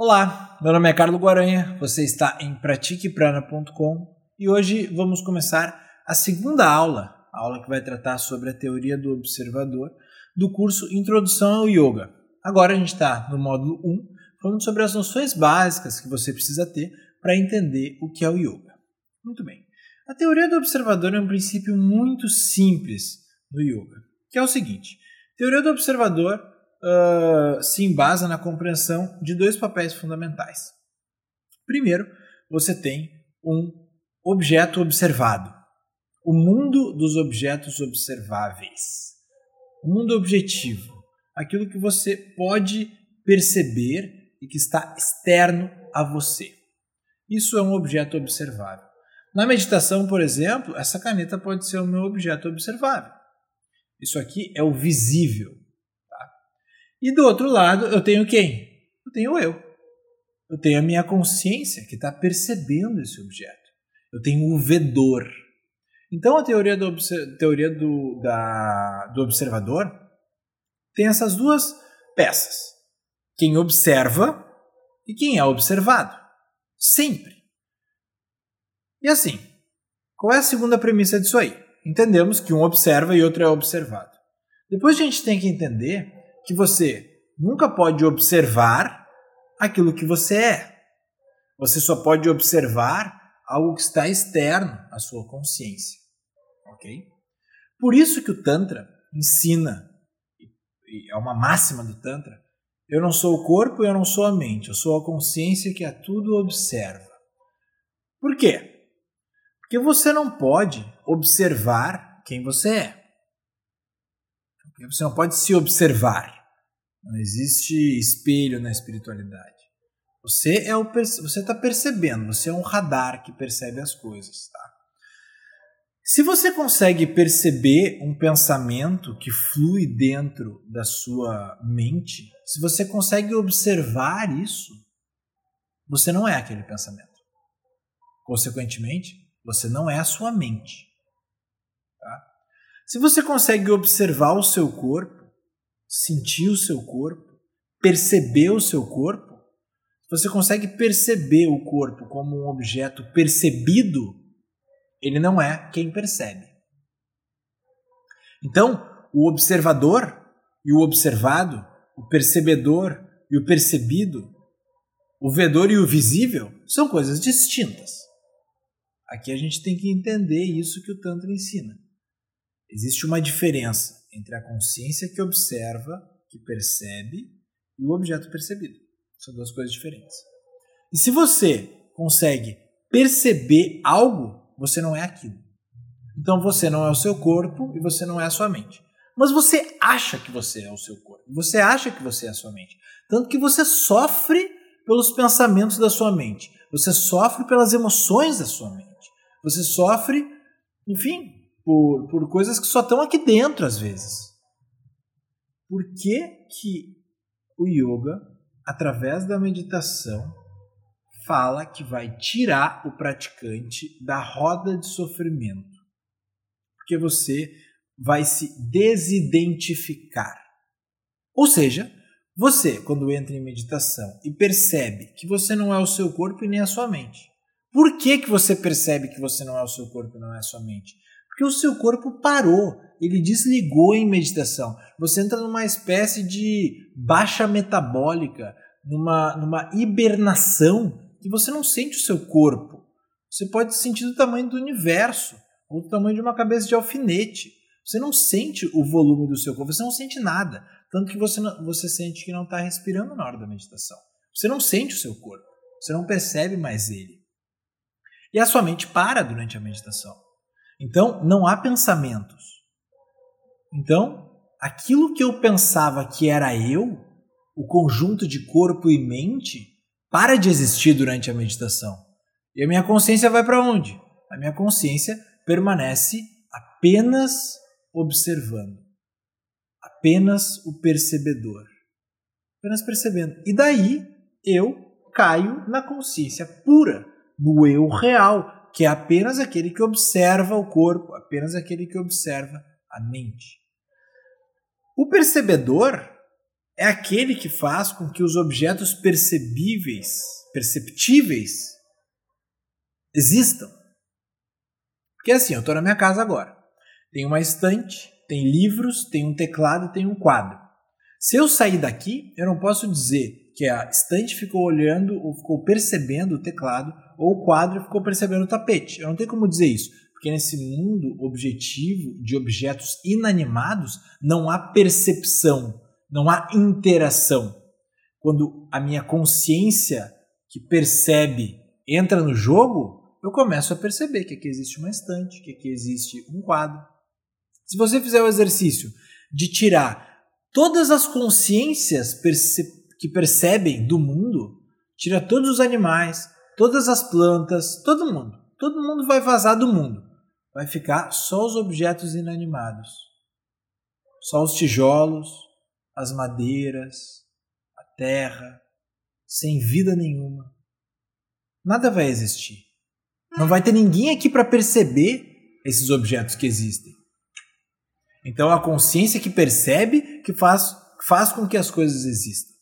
Olá, meu nome é Carlos Guaranha, você está em pratiqueprana.com e hoje vamos começar a segunda aula, a aula que vai tratar sobre a teoria do observador do curso Introdução ao Yoga. Agora a gente está no módulo 1, falando sobre as noções básicas que você precisa ter para entender o que é o Yoga. Muito bem. A teoria do observador é um princípio muito simples no Yoga, que é o seguinte: a teoria do observador uh, se embasa na compreensão de dois papéis fundamentais. Primeiro, você tem um objeto observado, o mundo dos objetos observáveis, o mundo objetivo, aquilo que você pode perceber e que está externo a você. Isso é um objeto observável. Na meditação, por exemplo, essa caneta pode ser o meu objeto observável. Isso aqui é o visível. E do outro lado, eu tenho quem? Eu tenho eu. Eu tenho a minha consciência que está percebendo esse objeto. Eu tenho o vedor. Então, a teoria do, teoria do, da, do observador tem essas duas peças: quem observa e quem é observado. Sempre. E assim, qual é a segunda premissa disso aí? Entendemos que um observa e outro é observado. Depois a gente tem que entender que você nunca pode observar aquilo que você é. Você só pode observar algo que está externo à sua consciência. Ok? Por isso que o Tantra ensina, é uma máxima do Tantra, eu não sou o corpo eu não sou a mente, eu sou a consciência que a tudo observa. Por quê? Porque você não pode observar quem você é. Você não pode se observar. Não existe espelho na espiritualidade. Você é o você está percebendo, você é um radar que percebe as coisas, tá? Se você consegue perceber um pensamento que flui dentro da sua mente, se você consegue observar isso, você não é aquele pensamento. Consequentemente, você não é a sua mente. Tá? Se você consegue observar o seu corpo, sentir o seu corpo, perceber o seu corpo, você consegue perceber o corpo como um objeto percebido, ele não é quem percebe. Então, o observador e o observado, o percebedor e o percebido, o vedor e o visível são coisas distintas. Aqui a gente tem que entender isso que o Tantra ensina. Existe uma diferença entre a consciência que observa, que percebe, e o objeto percebido. São duas coisas diferentes. E se você consegue perceber algo, você não é aquilo. Então você não é o seu corpo e você não é a sua mente. Mas você acha que você é o seu corpo. Você acha que você é a sua mente. Tanto que você sofre pelos pensamentos da sua mente. Você sofre pelas emoções da sua mente. Você sofre, enfim, por, por coisas que só estão aqui dentro às vezes. Por que, que o yoga, através da meditação, fala que vai tirar o praticante da roda de sofrimento? Porque você vai se desidentificar. Ou seja, você, quando entra em meditação e percebe que você não é o seu corpo e nem a sua mente. Por que, que você percebe que você não é o seu corpo e não é a sua mente? Porque o seu corpo parou, ele desligou em meditação. Você entra numa espécie de baixa metabólica, numa, numa hibernação, que você não sente o seu corpo. Você pode sentir do tamanho do universo, ou do tamanho de uma cabeça de alfinete. Você não sente o volume do seu corpo, você não sente nada. Tanto que você, não, você sente que não está respirando na hora da meditação. Você não sente o seu corpo, você não percebe mais ele. E a sua mente para durante a meditação. Então, não há pensamentos. Então, aquilo que eu pensava que era eu, o conjunto de corpo e mente, para de existir durante a meditação. E a minha consciência vai para onde? A minha consciência permanece apenas observando, apenas o percebedor, apenas percebendo. E daí eu caio na consciência pura, no eu real, que é apenas aquele que observa o corpo, apenas aquele que observa a mente. O percebedor é aquele que faz com que os objetos percebíveis, perceptíveis, existam. Porque assim, eu estou na minha casa agora. Tem uma estante, tem livros, tem um teclado, tem um quadro. Se eu sair daqui, eu não posso dizer que a estante ficou olhando ou ficou percebendo o teclado ou o quadro ficou percebendo o tapete. Eu não tenho como dizer isso, porque nesse mundo objetivo de objetos inanimados não há percepção, não há interação. Quando a minha consciência que percebe entra no jogo, eu começo a perceber que aqui existe uma estante, que aqui existe um quadro. Se você fizer o exercício de tirar todas as consciências perce que percebem do mundo, tira todos os animais, todas as plantas, todo mundo. Todo mundo vai vazar do mundo. Vai ficar só os objetos inanimados. Só os tijolos, as madeiras, a terra, sem vida nenhuma. Nada vai existir. Não vai ter ninguém aqui para perceber esses objetos que existem. Então a consciência que percebe que faz, faz com que as coisas existam.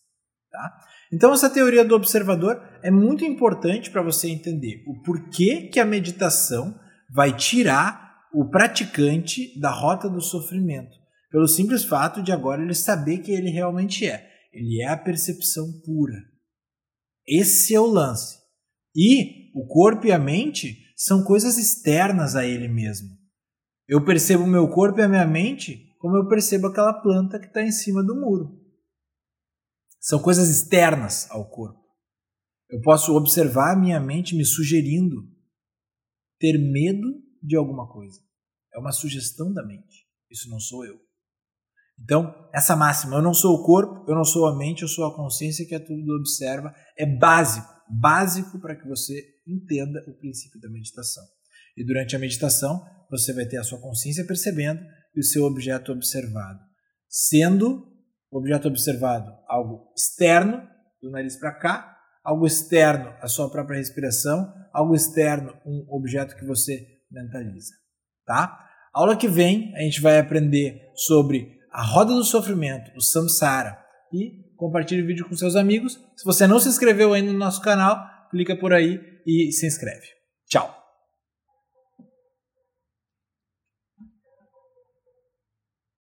Tá? Então essa teoria do observador é muito importante para você entender o porquê que a meditação vai tirar o praticante da rota do sofrimento, pelo simples fato de agora ele saber que ele realmente é. Ele é a percepção pura. Esse é o lance. E o corpo e a mente são coisas externas a ele mesmo. Eu percebo o meu corpo e a minha mente como eu percebo aquela planta que está em cima do muro. São coisas externas ao corpo. Eu posso observar a minha mente me sugerindo ter medo de alguma coisa. É uma sugestão da mente. Isso não sou eu. Então, essa máxima, eu não sou o corpo, eu não sou a mente, eu sou a consciência que é tudo observa, é básico, básico para que você entenda o princípio da meditação. E durante a meditação, você vai ter a sua consciência percebendo e o seu objeto observado. Sendo objeto observado algo externo, do nariz para cá, algo externo, a sua própria respiração, algo externo, um objeto que você mentaliza. Tá? Aula que vem, a gente vai aprender sobre a roda do sofrimento, o samsara. E compartilhe o vídeo com seus amigos. Se você não se inscreveu ainda no nosso canal, clica por aí e se inscreve. Tchau!